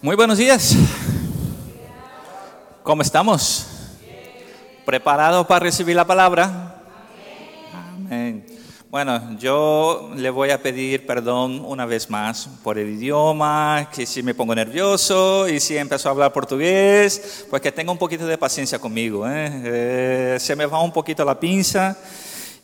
Muy buenos días. ¿Cómo estamos? ¿Preparados para recibir la palabra? Amén. Bueno, yo le voy a pedir perdón una vez más por el idioma, que si me pongo nervioso y si empiezo a hablar portugués, pues que tenga un poquito de paciencia conmigo. ¿eh? Eh, se me va un poquito la pinza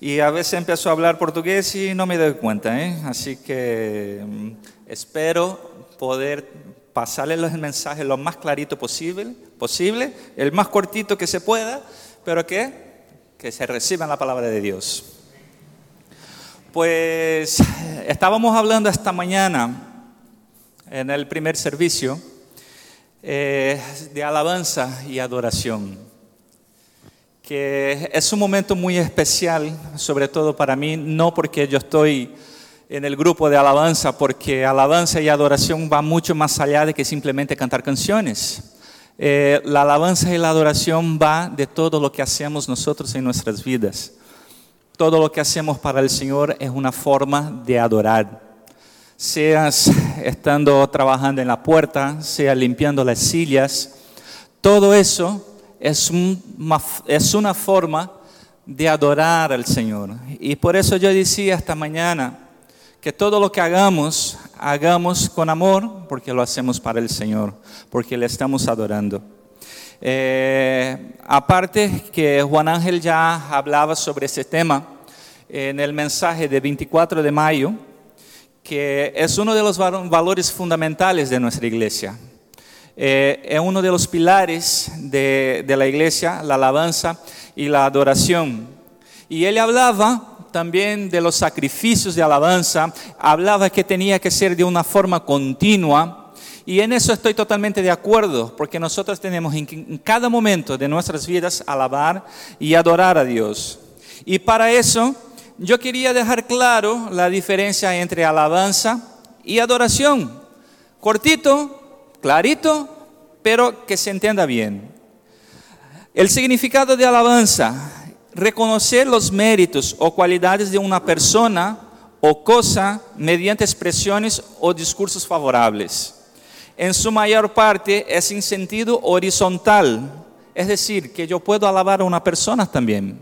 y a veces empiezo a hablar portugués y no me doy cuenta. ¿eh? Así que mm, espero poder pasarle los mensajes lo más clarito posible, posible, el más cortito que se pueda, pero que, que se reciban la palabra de Dios. Pues estábamos hablando esta mañana en el primer servicio eh, de alabanza y adoración, que es un momento muy especial, sobre todo para mí, no porque yo estoy en el grupo de alabanza, porque alabanza y adoración va mucho más allá de que simplemente cantar canciones. Eh, la alabanza y la adoración va de todo lo que hacemos nosotros en nuestras vidas. Todo lo que hacemos para el Señor es una forma de adorar. Seas estando trabajando en la puerta, sea limpiando las sillas, todo eso es una, es una forma de adorar al Señor. Y por eso yo decía esta mañana que todo lo que hagamos, hagamos con amor, porque lo hacemos para el Señor, porque le estamos adorando. Eh, aparte que Juan Ángel ya hablaba sobre ese tema en el mensaje de 24 de mayo, que es uno de los valores fundamentales de nuestra iglesia. Eh, es uno de los pilares de, de la iglesia, la alabanza y la adoración. Y él hablaba también de los sacrificios de alabanza, hablaba que tenía que ser de una forma continua, y en eso estoy totalmente de acuerdo, porque nosotros tenemos en cada momento de nuestras vidas alabar y adorar a Dios. Y para eso yo quería dejar claro la diferencia entre alabanza y adoración. Cortito, clarito, pero que se entienda bien. El significado de alabanza, reconocer los méritos o cualidades de una persona o cosa mediante expresiones o discursos favorables en su mayor parte es en sentido horizontal. Es decir, que yo puedo alabar a una persona también.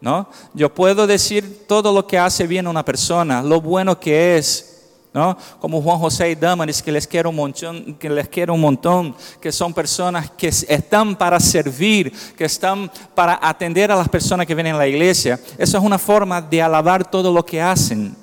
¿no? Yo puedo decir todo lo que hace bien a una persona, lo bueno que es. ¿No? Como Juan José y Damaris, que les quiero un montón, que les quiero un montón, que son personas que están para servir, que están para atender a las personas que vienen a la iglesia. Eso es una forma de alabar todo lo que hacen.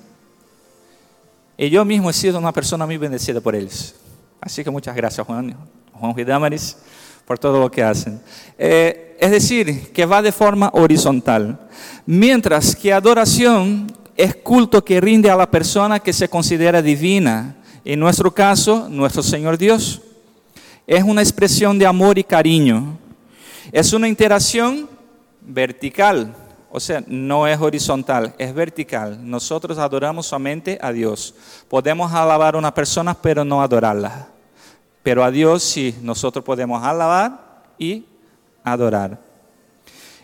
Y yo mismo he sido una persona muy bendecida por ellos. Así que muchas gracias, Juan, Juan y Damaris, por todo lo que hacen. Eh, es decir, que va de forma horizontal. Mientras que adoración es culto que rinde a la persona que se considera divina. En nuestro caso, nuestro Señor Dios. Es una expresión de amor y cariño. Es una interacción vertical. O sea, no es horizontal, es vertical. Nosotros adoramos solamente a Dios. Podemos alabar a una persona, pero no adorarla. Pero a Dios sí, nosotros podemos alabar y adorar.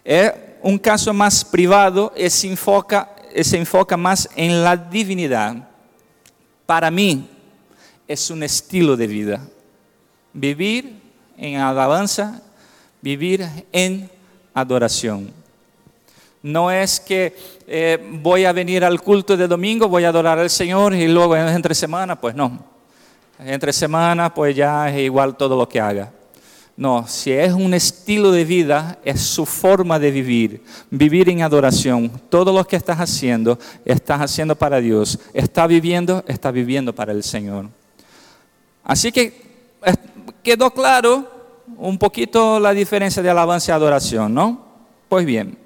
Es un caso más privado, se enfoca, se enfoca más en la divinidad. Para mí es un estilo de vida. Vivir en alabanza, vivir en adoración. No es que eh, voy a venir al culto de domingo, voy a adorar al Señor y luego entre semana, pues no. Entre semana, pues ya es igual todo lo que haga. No, si es un estilo de vida, es su forma de vivir. Vivir en adoración. Todo lo que estás haciendo, estás haciendo para Dios. Está viviendo, está viviendo para el Señor. Así que quedó claro un poquito la diferencia de alabanza y adoración, ¿no? Pues bien.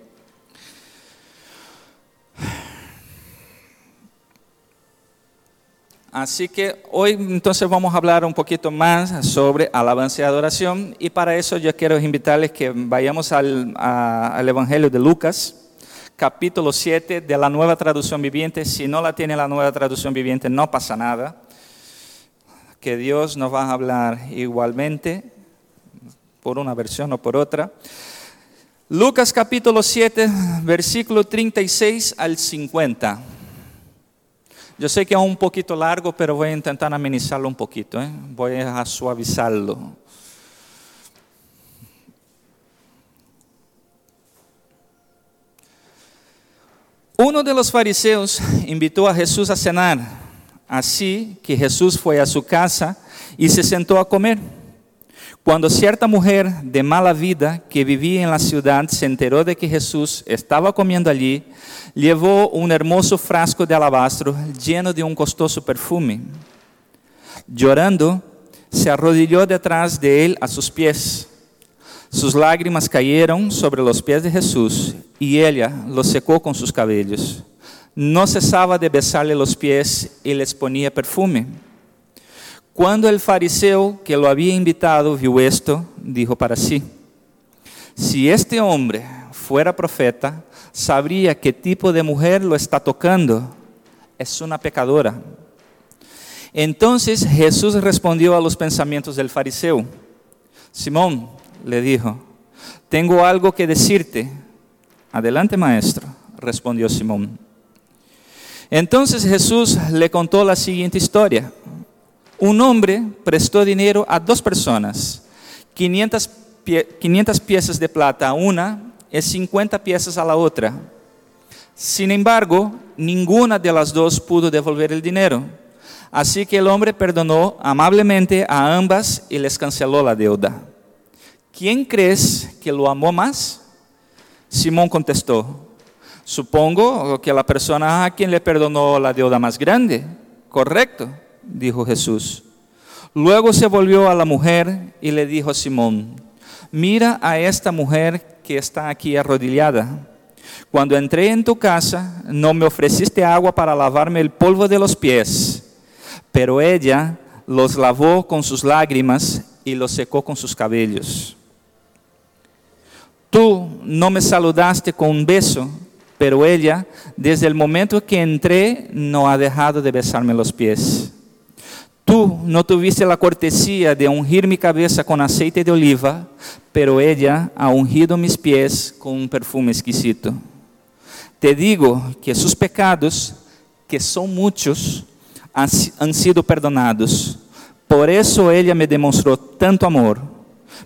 Así que hoy entonces vamos a hablar un poquito más sobre alabanza y adoración y para eso yo quiero invitarles que vayamos al, Evangelio de Lucas, capítulo 7 de la nueva traducción viviente. Si no la tiene la nueva traducción viviente, no pasa nada, que Dios nos va a hablar igualmente, por una versión o por otra. Lucas capítulo 7, versículo 36 al 50. Yo sé que es un poquito largo, pero voy a intentar amenizarlo un poquito, ¿eh? voy a suavizarlo. Uno de los fariseos invitó a Jesús a cenar, así que Jesús fue a su casa y se sentó a comer. Cuando cierta mujer de mala vida que vivía en la ciudad se enteró de que Jesús estaba comiendo allí, llevó un hermoso frasco de alabastro lleno de un costoso perfume. Llorando, se arrodilló detrás de él a sus pies. Sus lágrimas cayeron sobre los pies de Jesús y ella los secó con sus cabellos. No cesaba de besarle los pies y les ponía perfume. Cuando el fariseo que lo había invitado vio esto, dijo para sí, si este hombre fuera profeta, sabría qué tipo de mujer lo está tocando. Es una pecadora. Entonces Jesús respondió a los pensamientos del fariseo. Simón, le dijo, tengo algo que decirte. Adelante, maestro, respondió Simón. Entonces Jesús le contó la siguiente historia. Un hombre prestó dinero a dos personas, 500, 500 piezas de plata a una y 50 piezas a la otra. Sin embargo, ninguna de las dos pudo devolver el dinero. Así que el hombre perdonó amablemente a ambas y les canceló la deuda. ¿quién crees que lo amó más? Simón contestó, supongo que la persona a quien le perdonó la deuda más grande. Correcto, dijo Jesús. Luego se volvió a la mujer y le dijo a Simón, mira a esta mujer que está aquí arrodillada. Cuando entré en tu casa, no me ofreciste agua para lavarme el polvo de los pies, pero ella los lavó con sus lágrimas y los secó con sus cabellos. Tú no me saludaste con un beso, pero ella, desde el momento que entré, no ha dejado de besarme los pies. Tú no tuviste la cortesía de ungir mi cabeza con aceite de oliva, pero ella ha ungido mis pies con un perfume exquisito. Te digo que sus pecados, que son muchos, han sido perdonados. Por eso ella me demostró tanto amor.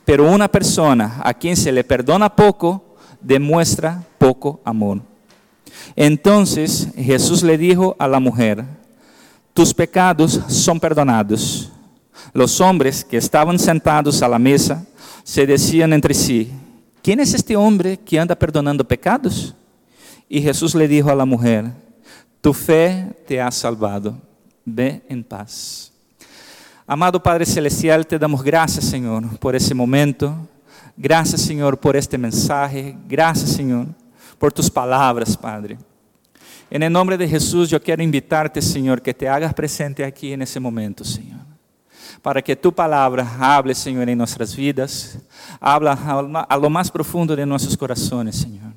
Pero una persona a quien se le perdona poco, demuestra poco amor. Entonces Jesús le dijo a la mujer, tus pecados son perdonados. Los hombres que estaban sentados a la mesa se decían entre sí, ¿quién es este hombre que anda perdonando pecados? Y Jesús le dijo a la mujer, tu fe te ha salvado, ve en paz. Amado Padre Celestial, te damos gracias, Señor, por ese momento. Gracias, Señor, por este mensaje. Gracias, Señor, por tus palabras, Padre. En el nombre de Jesús, yo quiero invitarte, Señor, que te hagas presente aquí en ese momento, Señor. Para que tu palabra hable, Señor, en nuestras vidas. Habla a lo más profundo de nuestros corazones, Señor.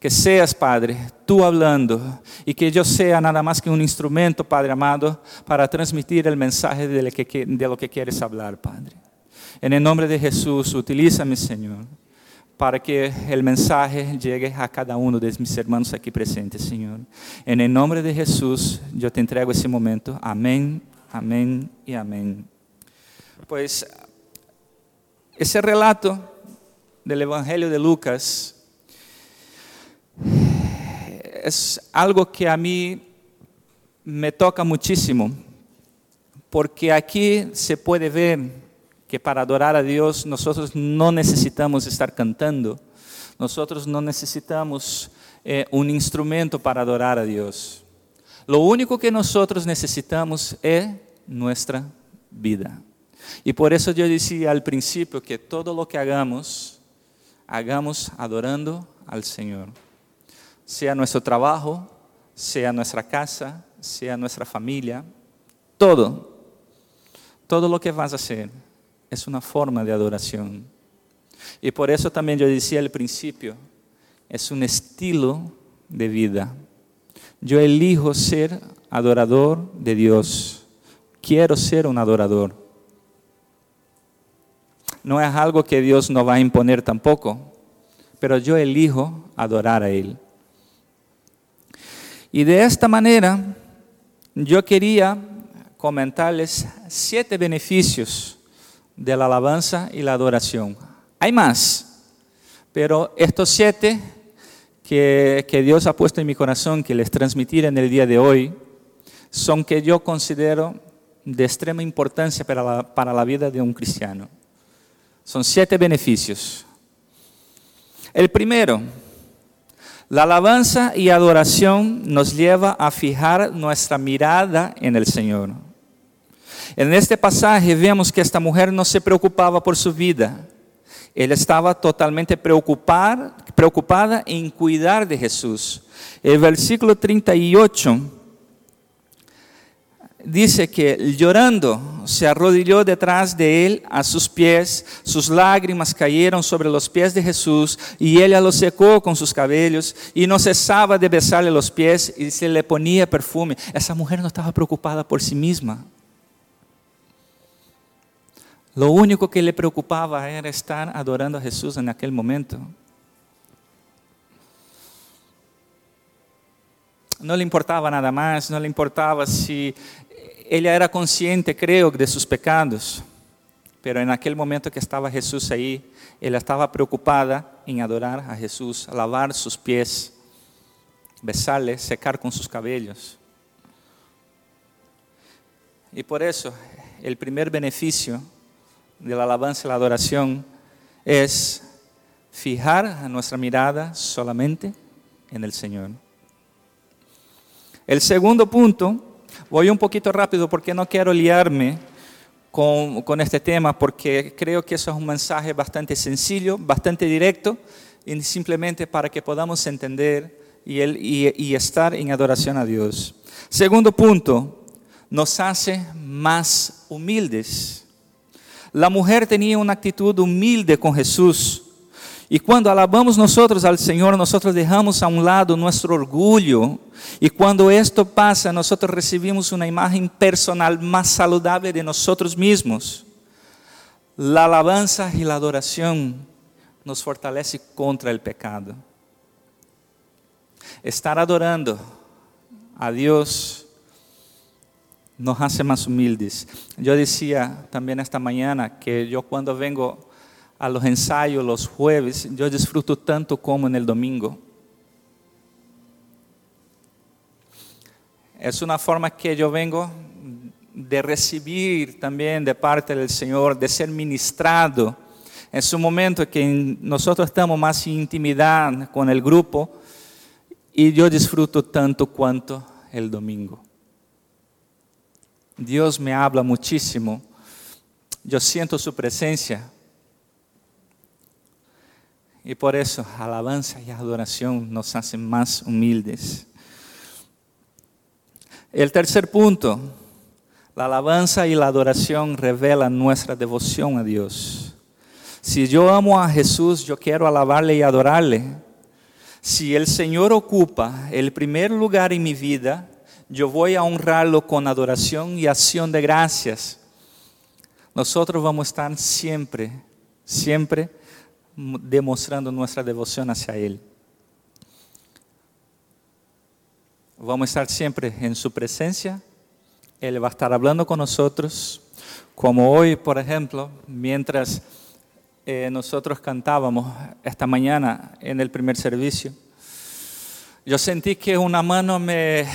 Que seas, Padre, tú hablando y que yo sea nada más que un instrumento, Padre amado, para transmitir el mensaje de lo que, de lo que quieres hablar, Padre. En el nombre de Jesús, utilízame, Señor, para que el mensaje llegue a cada uno de mis hermanos aquí presentes, Señor. En el nombre de Jesús, yo te entrego ese momento. Amén, amén y amén. Pues ese relato del Evangelio de Lucas es algo que a mí me toca muchísimo, porque aquí se puede ver que para adorar a Dios nosotros no necesitamos estar cantando, nosotros no necesitamos eh, un instrumento para adorar a Dios. Lo único que nosotros necesitamos es nuestra vida. Y por eso yo decía al principio que todo lo que hagamos, hagamos adorando al Señor sea nuestro trabajo, sea nuestra casa, sea nuestra familia, todo, todo lo que vas a hacer es una forma de adoración. Y por eso también yo decía al principio, es un estilo de vida. Yo elijo ser adorador de Dios. Quiero ser un adorador. No es algo que Dios no va a imponer tampoco, pero yo elijo adorar a Él. Y de esta manera yo quería comentarles siete beneficios de la alabanza y la adoración. Hay más, pero estos siete que, Dios ha puesto en mi corazón que les transmitiré en el día de hoy son que yo considero de extrema importancia para la, para la vida de un cristiano. Son siete beneficios. El primero, la alabanza y adoración nos lleva a fijar nuestra mirada en el Señor. En este pasaje vemos que esta mujer no se preocupaba por su vida. Ella estaba totalmente preocupada, en cuidar de Jesús. El versículo 38 dice que llorando se arrodilló detrás de él a sus pies, sus lágrimas cayeron sobre los pies de Jesús y ella los secó con sus cabellos y no cesaba de besarle los pies y se le ponía perfume. Esa mujer no estaba preocupada por sí misma. Lo único que le preocupaba era estar adorando a Jesús en aquel momento. No le importaba nada más, no le importaba si ella era consciente, creo, de sus pecados, pero en aquel momento que estaba Jesús ahí, ella estaba preocupada en adorar a Jesús, lavar sus pies, besarle, secar con sus cabellos. Y por eso, el primer beneficio de la alabanza y la adoración es fijar nuestra mirada solamente en el Señor. El segundo punto Voy un poquito rápido porque no quiero liarme con, con, este tema, porque creo que eso es un mensaje bastante sencillo, bastante directo, y simplemente para que podamos entender y, el, y, y estar en adoración a Dios. Segundo punto, nos hace más humildes. La mujer tenía una actitud humilde con Jesús. Y cuando alabamos nosotros al Señor, nosotros dejamos a un lado nuestro orgullo. Y cuando esto pasa, nosotros recibimos una imagen personal más saludable de nosotros mismos. La alabanza y la adoración nos fortalece contra el pecado. Estar adorando a Dios nos hace más humildes. Yo decía también esta mañana que yo cuando vengo a los ensayos los jueves, yo disfruto tanto como en el domingo. Es una forma que yo vengo de recibir también de parte del Señor, de ser ministrado. Es un momento que nosotros estamos más en intimidad con el grupo y yo disfruto tanto cuanto el domingo. Dios me habla muchísimo. Yo siento su presencia y por eso, alabanza y adoración nos hacen más humildes. El tercer punto, la alabanza y la adoración revelan nuestra devoción a Dios. Si yo amo a Jesús, yo quiero alabarle y adorarle. Si el Señor ocupa el primer lugar en mi vida, yo voy a honrarlo con adoración y acción de gracias. Nosotros vamos a estar siempre, siempre demostrando nuestra devoción hacia Él. Vamos a estar siempre en su presencia. Él va a estar hablando con nosotros. Como hoy, por ejemplo, mientras eh, nosotros cantábamos esta mañana en el primer servicio, yo sentí que una mano me,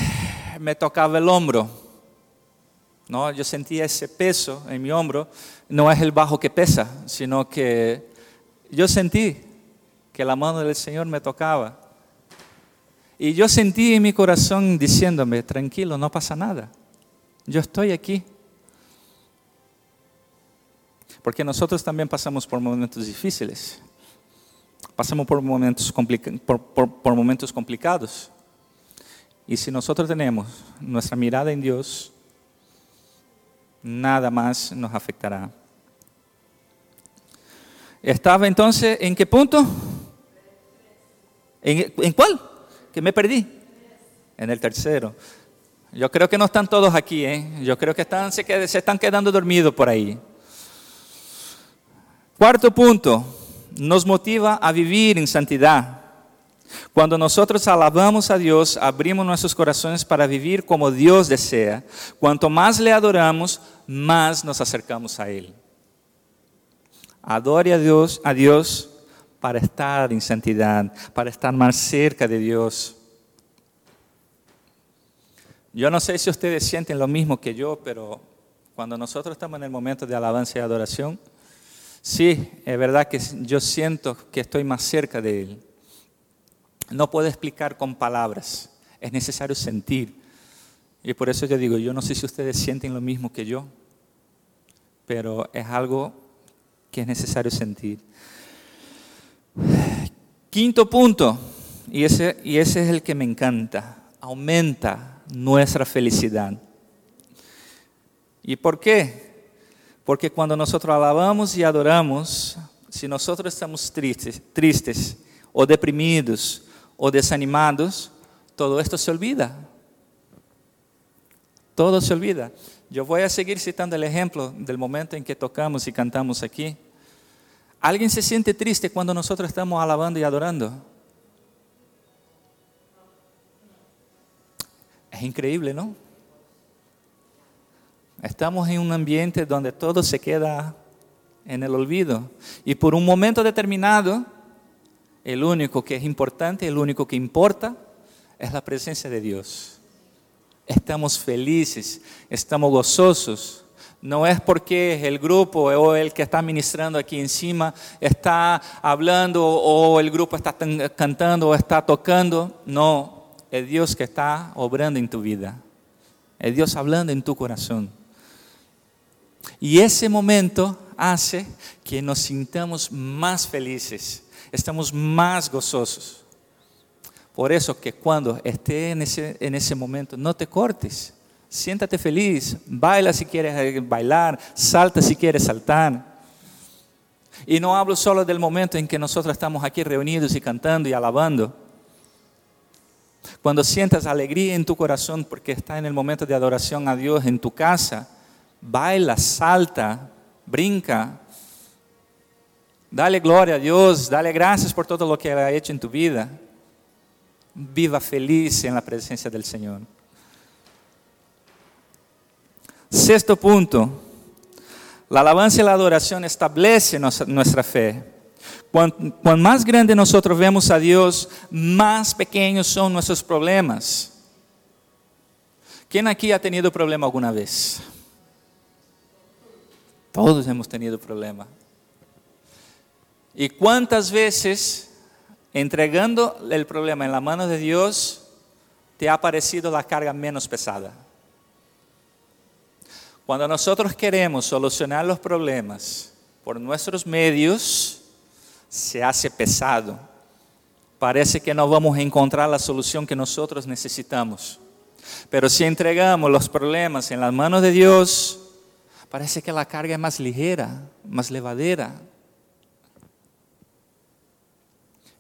me tocaba el hombro. ¿no? Yo sentía ese peso en mi hombro. No es el bajo que pesa, sino que yo sentí que la mano del Señor me tocaba. Y yo sentí en mi corazón diciéndome, tranquilo, no pasa nada. Yo estoy aquí. Porque nosotros también pasamos por momentos difíciles. Pasamos por momentos, por momentos complicados. Y si nosotros tenemos nuestra mirada en Dios, nada más nos afectará. Estaba entonces, ¿en qué punto? ¿En, cuál? Que me perdí. En el tercero. Yo creo que no están todos aquí, ¿eh? Yo creo que están, se, se están quedando dormidos por ahí. Cuarto punto, nos motiva a vivir en santidad. Cuando nosotros alabamos a Dios, abrimos nuestros corazones para vivir como Dios desea. Cuanto más le adoramos, más nos acercamos a Él. Adore a Dios, a Dios para estar en santidad, para estar más cerca de Dios. Yo no sé si ustedes sienten lo mismo que yo, pero cuando nosotros estamos en el momento de alabanza y adoración, sí, es verdad que yo siento que estoy más cerca de Él. No puedo explicar con palabras, es necesario sentir. Y por eso yo digo, yo no sé si ustedes sienten lo mismo que yo, pero es algo que es necesario sentir. Quinto punto, y ese, y ese es el que me encanta, aumenta nuestra felicidad. ¿Y por qué? Porque cuando nosotros alabamos y adoramos, si nosotros estamos tristes, tristes o deprimidos o desanimados, todo esto se olvida. Todo se olvida. Yo voy a seguir citando el ejemplo del momento en que tocamos y cantamos aquí. ¿Alguien se siente triste cuando nosotros estamos alabando y adorando? Es increíble, ¿no? Estamos en un ambiente donde todo se queda en el olvido. Y por un momento determinado, el único que es importante, el único que importa, es la presencia de Dios. Estamos felices, estamos gozosos. No es porque el grupo o el que está ministrando aquí encima está hablando o el grupo está cantando o está tocando. No, es Dios que está obrando en tu vida. Es Dios hablando en tu corazón. Y ese momento hace que nos sintamos más felices estamos más gozosos. Por eso que cuando esté en ese, en ese momento, no te cortes. Siéntate feliz, baila si quieres eh, bailar, salta si quieres saltar. Y no hablo solo del momento en que nosotros estamos aquí reunidos y cantando y alabando. Cuando sientas alegría en tu corazón porque está en el momento de adoración a Dios en tu casa, baila, salta, brinca, Dale gloria a Dios, dale gracias por todo lo que Él ha hecho en tu vida. Viva feliz en la presencia del Señor. Sexto punto, la alabanza y la adoración establece nuestra fe. Cuanto, más grande nosotros vemos a Dios, más pequeños son nuestros problemas. ¿Quién aquí ha tenido problema alguna vez? Todos hemos tenido problema. ¿Y cuántas veces, entregando el problema en la mano de Dios, te ha parecido la carga menos pesada? Cuando nosotros queremos solucionar los problemas por nuestros medios, se hace pesado. Parece que no vamos a encontrar la solución que nosotros necesitamos. Pero si entregamos los problemas en las manos de Dios, parece que la carga es más ligera, más levadera.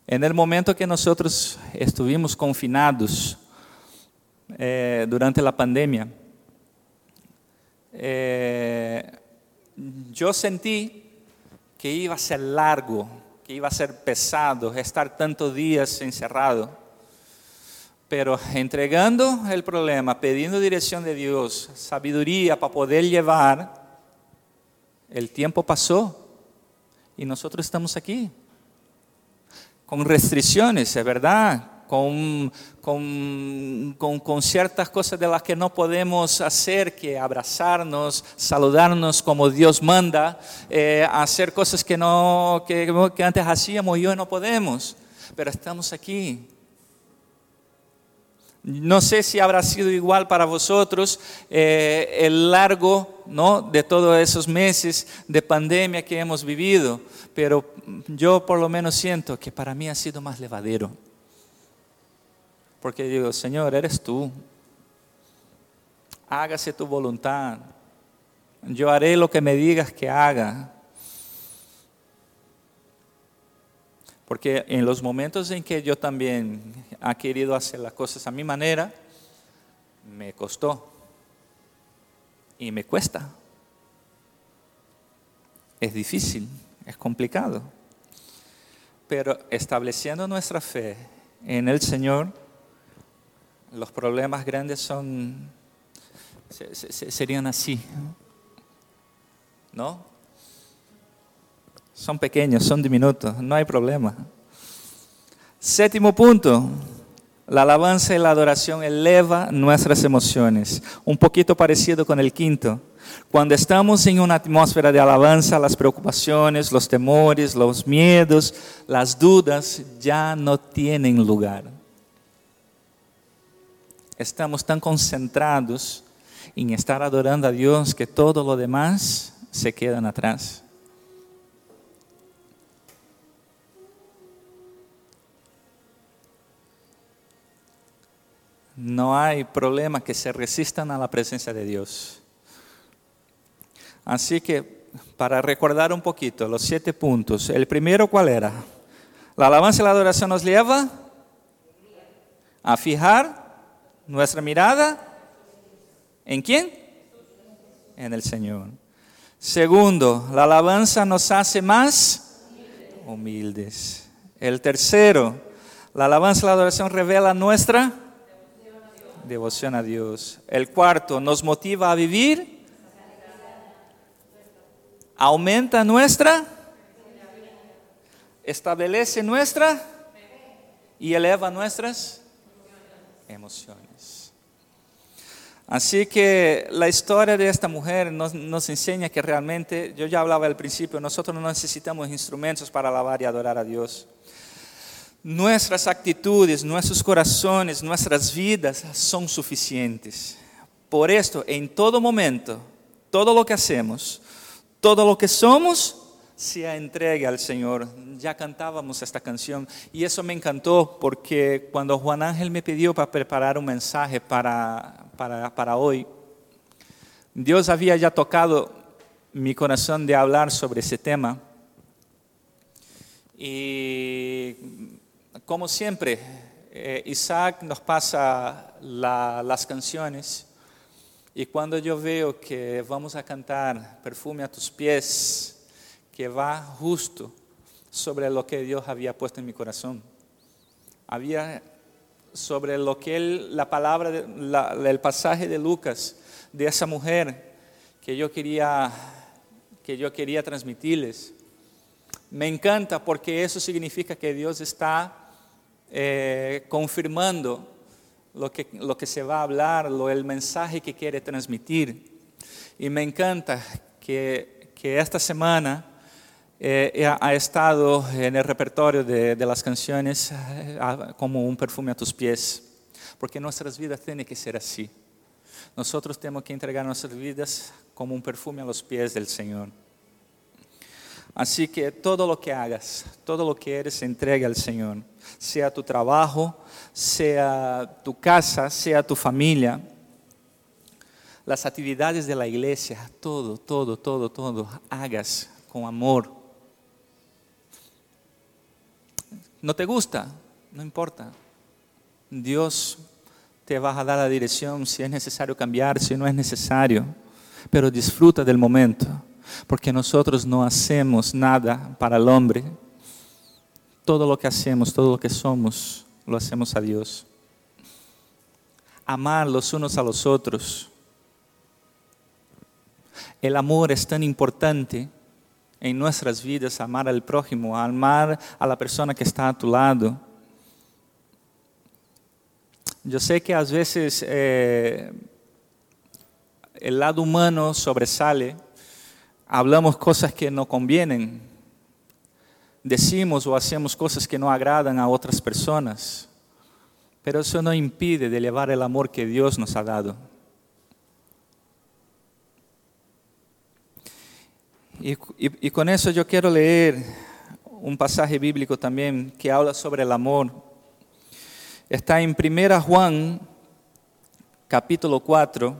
En el momento que nosotros estuvimos confinados eh, durante la pandemia, eh, yo sentí que iba a ser largo, que iba a ser pesado estar tantos días encerrado. Pero entregando el problema, pidiendo dirección de Dios, sabiduría para poder llevar, el tiempo pasó y nosotros estamos aquí con restricciones, es verdad, con, con, ciertas cosas de las que no podemos hacer, que abrazarnos, saludarnos como Dios manda, eh, hacer cosas que, no, que, que antes hacíamos y hoy no podemos, pero estamos aquí. No sé si habrá sido igual para vosotros eh, el largo ¿no? de todos esos meses de pandemia que hemos vivido, pero yo por lo menos siento que para mí ha sido más levadero. Porque digo, Señor, eres tú. Hágase tu voluntad. Yo haré lo que me digas que haga. Porque en los momentos en que yo también he querido hacer las cosas a mi manera, me costó y me cuesta. Es difícil, es complicado. Pero estableciendo nuestra fe en el Señor, los problemas grandes son, serían así, ¿no? Son pequeños, son diminutos, no hay problema. Séptimo punto, la alabanza y la adoración eleva nuestras emociones. Un poquito parecido con el quinto. Cuando estamos en una atmósfera de alabanza, las preocupaciones, los temores, los miedos, las dudas ya no tienen lugar. Estamos tan concentrados en estar adorando a Dios que todo lo demás se quedan atrás. No hay problema que se resistan a la presencia de Dios. Así que, para recordar un poquito los siete puntos, el primero, ¿cuál era? La alabanza y la adoración nos lleva a fijar nuestra mirada en quién? En el Señor. Segundo, la alabanza nos hace más humildes. El tercero, la alabanza y la adoración revela nuestra devoción a Dios. El cuarto, nos motiva a vivir, aumenta nuestra, establece nuestra y eleva nuestras emociones. Así que la historia de esta mujer nos, nos, enseña que realmente, yo ya hablaba al principio, nosotros no necesitamos instrumentos para alabar y adorar a Dios. Nuestras actitudes, nuestros corazones, nuestras vidas son suficientes. Por esto, en todo momento, todo lo que hacemos, todo lo que somos, se entregue al Señor. Ya cantábamos esta canción y eso me encantó porque cuando Juan Ángel me pidió para preparar un mensaje para, para, para hoy, Dios había ya tocado mi corazón de hablar sobre ese tema. Y como siempre, eh, Isaac nos pasa las canciones y cuando yo veo que vamos a cantar Perfume a tus pies, que va justo sobre lo que Dios había puesto en mi corazón, había sobre lo que él, la palabra, el pasaje de Lucas, de esa mujer que yo quería, que yo quería transmitirles. Me encanta porque eso significa que Dios está eh, confirmando lo que, lo que se va a hablar, lo, el mensaje que quiere transmitir. Y me encanta que, que esta semana eh, ha estado en el repertorio de, de las canciones eh, como un perfume a tus pies, porque nuestras vidas tienen que ser así. Nosotros tenemos que entregar nuestras vidas como un perfume a los pies del Señor. Así que todo lo que hagas, todo lo que eres, entregue al Señor. Sea tu trabajo, sea tu casa, sea tu familia, las actividades de la iglesia, todo, todo, todo, todo, hagas con amor. ¿No te gusta? No importa. Dios te va a dar la dirección si es necesario cambiar, si no es necesario, pero disfruta del momento porque nosotros no hacemos nada para el hombre. Todo lo que hacemos, todo lo que somos, lo hacemos a Dios. Amar los unos a los otros. El amor es tan importante en nuestras vidas, amar al prójimo, amar a la persona que está a tu lado. Yo sé que a veces eh, el lado humano sobresale hablamos cosas que no convienen, decimos o hacemos cosas que no agradan a otras personas, pero eso no impide de elevar el amor que Dios nos ha dado. Y, con eso yo quiero leer un pasaje bíblico también que habla sobre el amor. Está en 1 Juan, capítulo 4,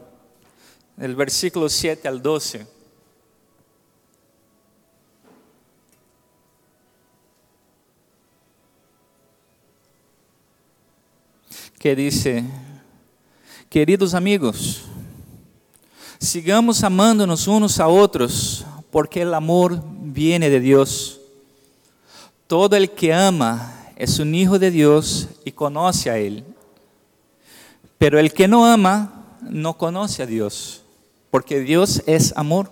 el versículo 7 al 12. Que dice, queridos amigos, sigamos amándonos unos a otros, porque el amor viene de Dios. Todo el que ama es un hijo de Dios y conoce a Él. Pero el que no ama no conoce a Dios, porque Dios es amor.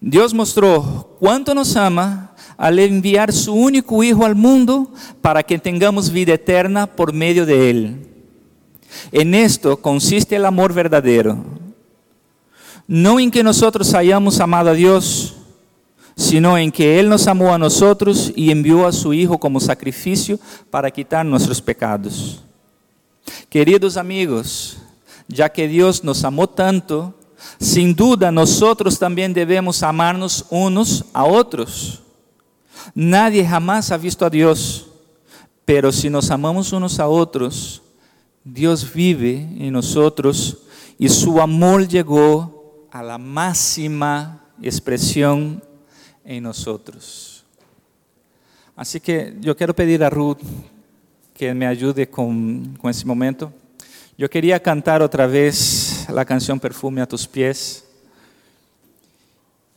Dios mostró cuánto nos ama al enviar su único Hijo al mundo para que tengamos vida eterna por medio de Él. En esto consiste el amor verdadero. No en que nosotros hayamos amado a Dios, sino en que Él nos amó a nosotros y envió a su Hijo como sacrificio para quitar nuestros pecados. Queridos amigos, ya que Dios nos amó tanto, sin duda nosotros también debemos amarnos unos a otros. Nadie jamás ha visto a Dios, pero si nos amamos unos a otros, Dios vive en nosotros y su amor llegó a la máxima expresión en nosotros. Así que yo quiero pedir a Ruth que me ayude con, con momento. Yo quería cantar otra vez la canción Perfume a tus pies.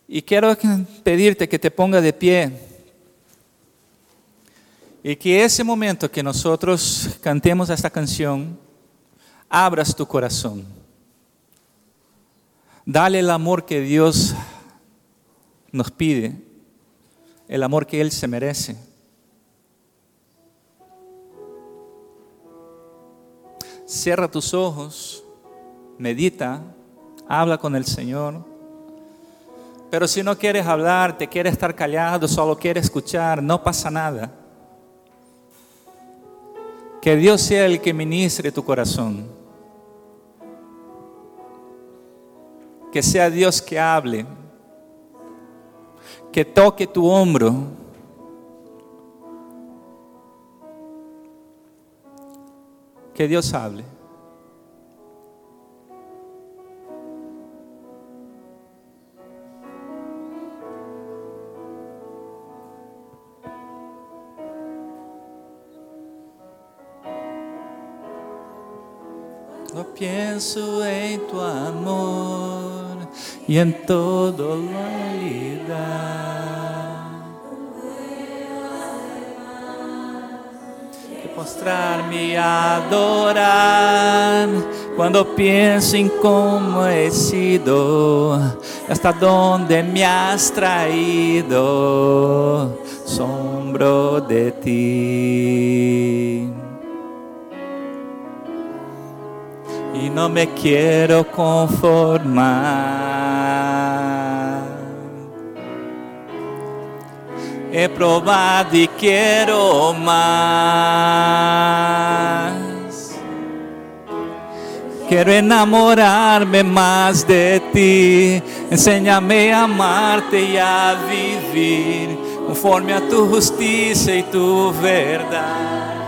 Y quiero pedirte que te ponga de pie y que ese momento que nosotros cantemos esta canción, abras tu corazón. Dale el amor que Dios nos pide, el amor que Él se merece. Cierra tus ojos, medita, habla con el Señor. Pero si no quieres hablar, te quieres estar callado, solo quieres escuchar, no pasa nada. Que Dios sea el que ministre tu corazón. Que sea Dios que hable. Que toque tu hombro. Que Dios hable. Pienso en tu amor y en todo realidad. Que postrarme y adorar cuando pienso en cómo he sido, hasta dónde me has traído, sombro de ti. Y no me quiero conformar. He probado y quiero más. Quiero enamorarme más de ti. Enséñame a amarte y a vivir conforme a tu justicia y tu verdad.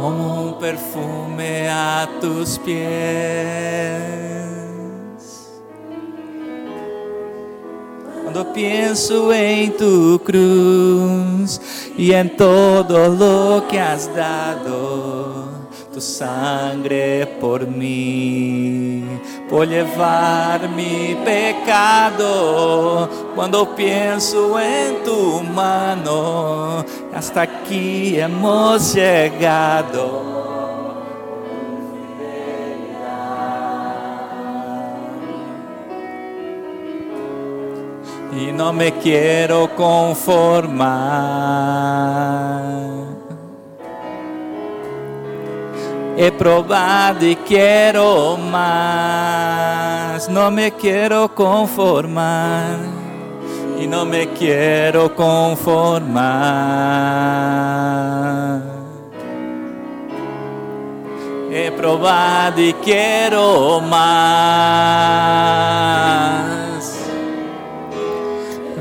Como un perfume a tus pies. Cuando pienso en tu cruz y en todo lo que has dado, tu sangre por mí, por llevar mi pecado. Cuando pienso en tu mano, hasta aquí hemos llegado. Y no me quiero conformar. He probado y quiero más. No me quiero conformar. Y no me quiero conformar. He probado y quiero más.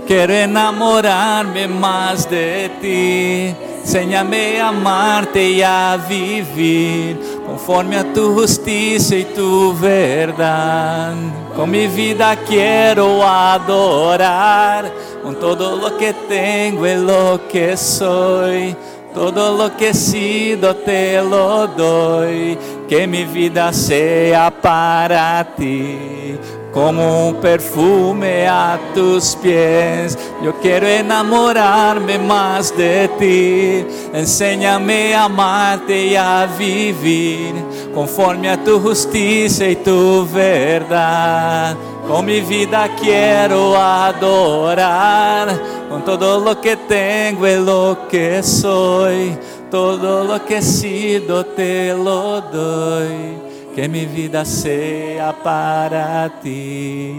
Quiero enamorarme más de ti Enséñame a amarte y a vivir conforme a tu justicia y tu verdad. Con mi vida quiero adorar, con todo lo que tengo y lo que soy. Todo lo que sido te lo doy, que mi vida sea para ti. Como un perfume a tus pies, yo quiero enamorarme más de ti. Enséñame a amarte y a vivir conforme a tu justicia y tu verdad. Con mi vida quiero adorar, con todo lo que tengo y lo que soy, todo lo que sido te lo doy. Que mi vida sea para ti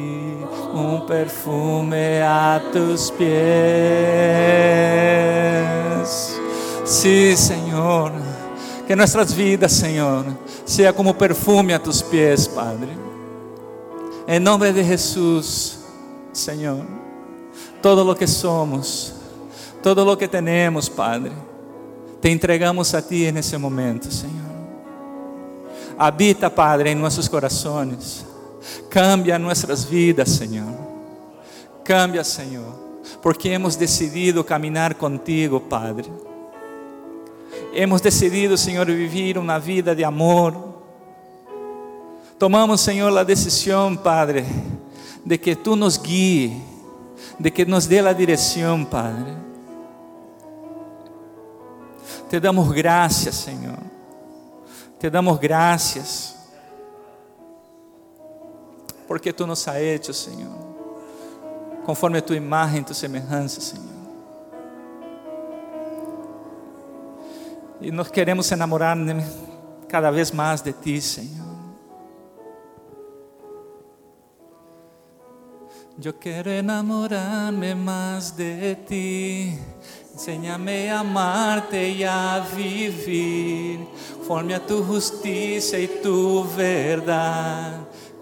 un perfume a tus pies. Sí, Señor, que nuestras vidas, Señor, sea como perfume a tus pies, Padre. En nombre de Jesús, Señor, todo lo que somos, todo lo que tenemos, Padre, te entregamos a ti en ese momento, Señor. Habita, Padre, em nossos corações. Cambia nossas vidas, Senhor. Cambia, Senhor, porque hemos decidido caminhar contigo, Padre. Hemos decidido, Senhor, viver uma vida de amor. Tomamos, Senhor, a decisão, Padre, de que Tu nos guie, de que nos dê a direção, Padre. Te damos graças, Senhor te damos gracias porque tú nos has hecho, Señor, conforme a tu imagen, tu semejanza, Señor. Y nos queremos enamorar cada vez más de ti, Señor. Yo quiero enamorarme más de ti. Enséñame a amarte y a vivir conforme a tu justicia y tu verdad.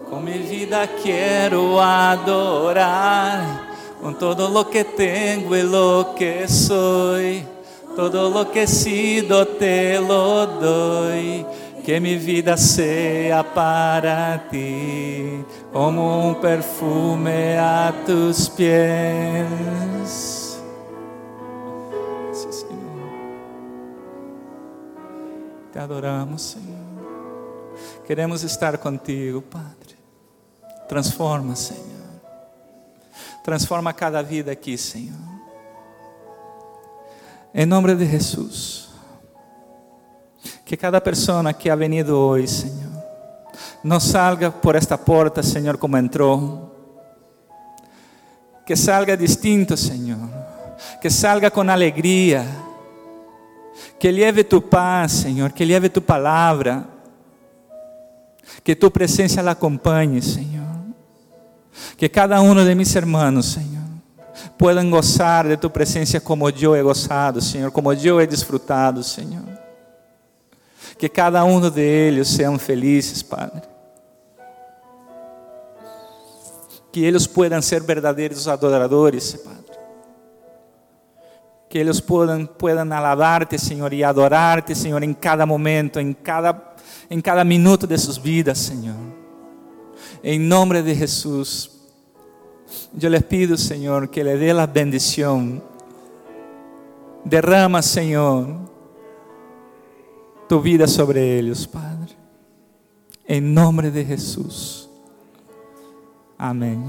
Con mi vida quiero adorar, con todo lo que tengo y lo que soy, todo lo que he sido te lo doy. Que mi vida sea para ti como un perfume a tus pies. Te adoramos, Senhor. Queremos estar contigo, Padre. Transforma, Senhor. Transforma cada vida aqui, Senhor. Em nome de Jesus. Que cada pessoa que ha venido hoje, Senhor, não salga por esta porta, Senhor, como entrou. Que salga distinto, Senhor. Que salga com alegria que lleve tu paz, Senhor, que lleve tu palavra, que tu presença la acompanhe, Senhor. Que cada um de mis hermanos, Senhor, puedan gozar de tu presença como eu he gozado, Senhor, como eu he disfrutado, Senhor. Que cada um de eles sejam felizes, Padre. Que eles puedan ser verdadeiros adoradores, Padre que eles puedan, puedan alabarte, Senhor, e adorarte, Senhor, em cada momento, em cada, em cada minuto de suas vidas, Senhor. Em nome de Jesus, eu les pido, Senhor, que le dê a bendição. Derrama, Senhor, tu vida sobre eles, Padre. Em nome de Jesus. Amém.